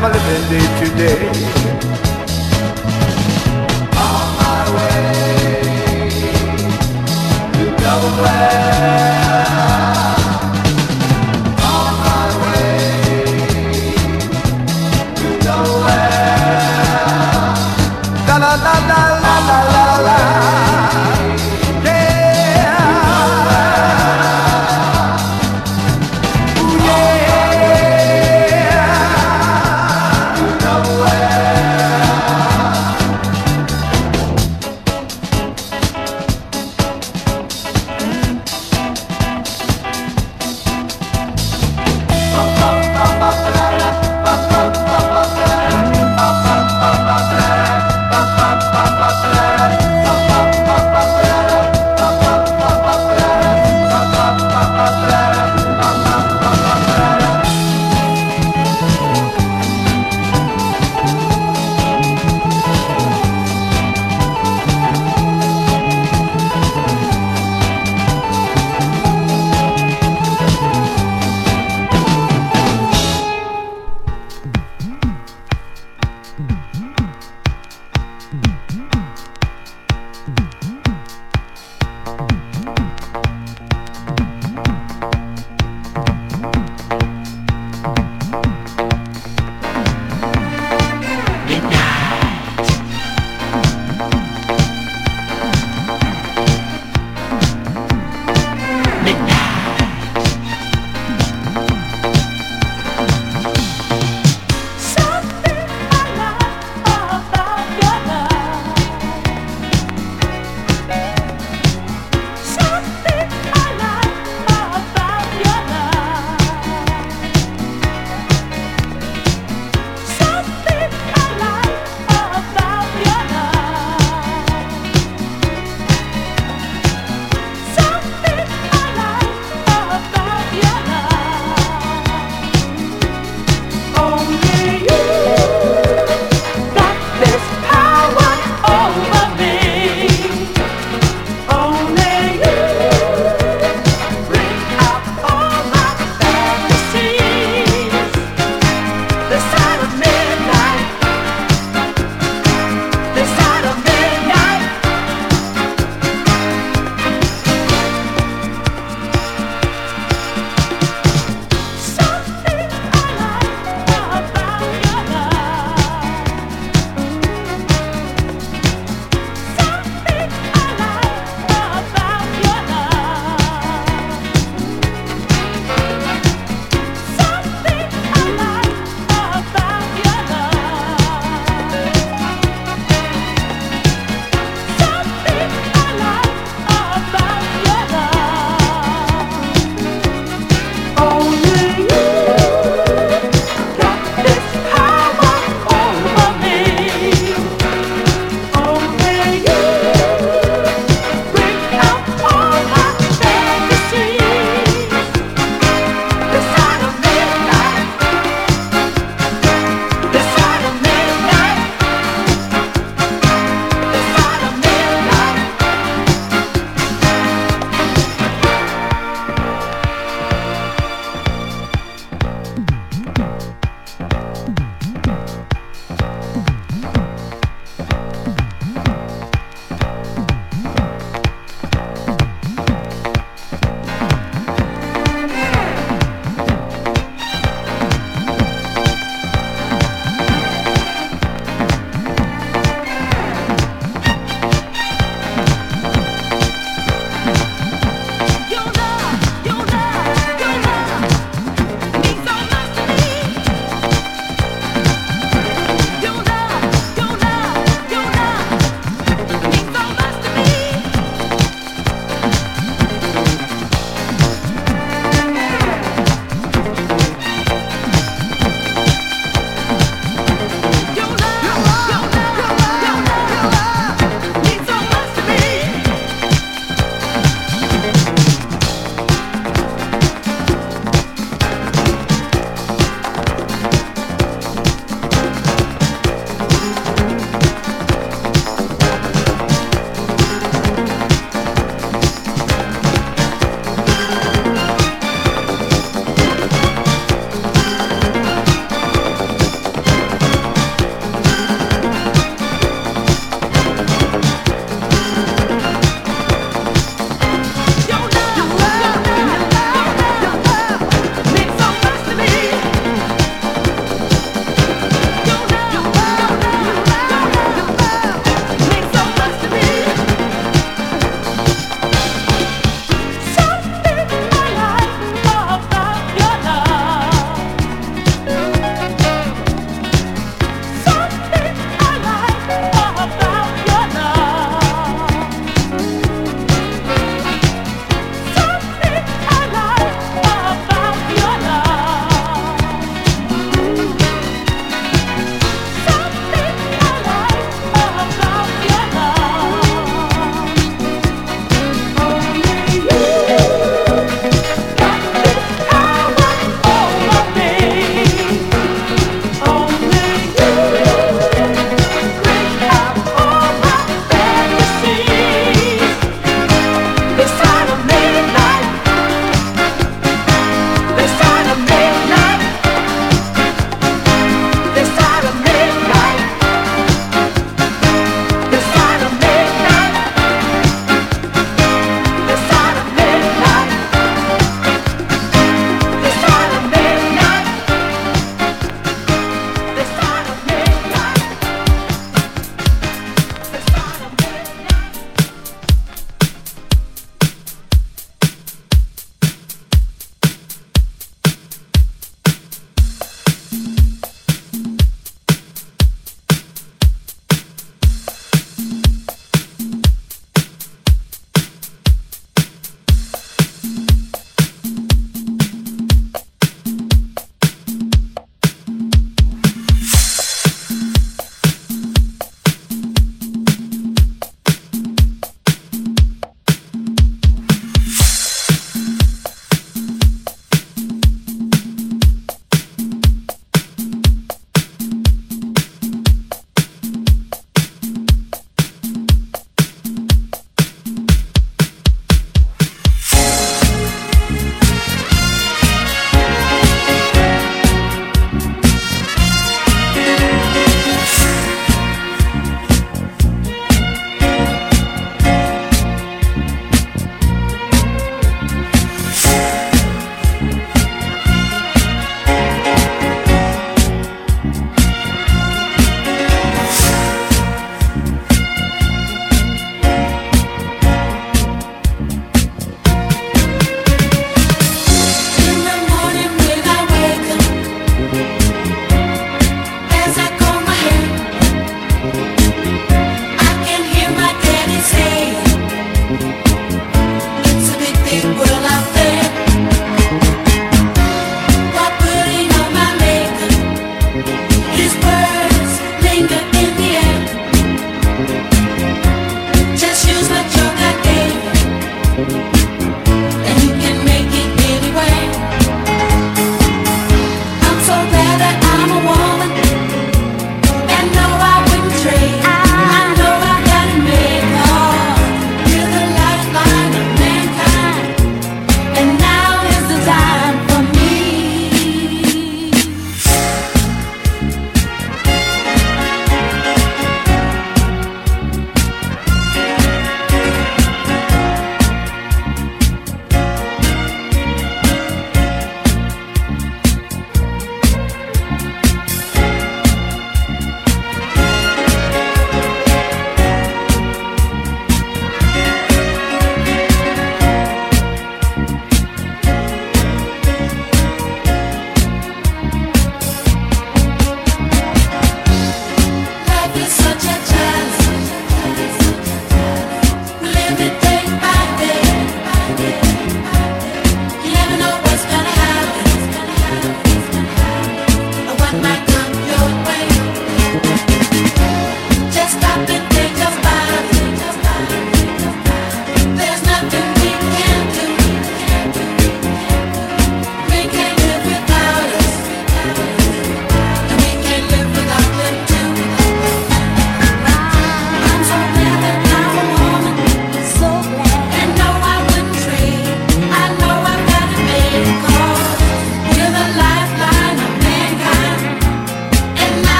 I'm a living day to day. On my way, double glass.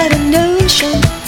but a notion.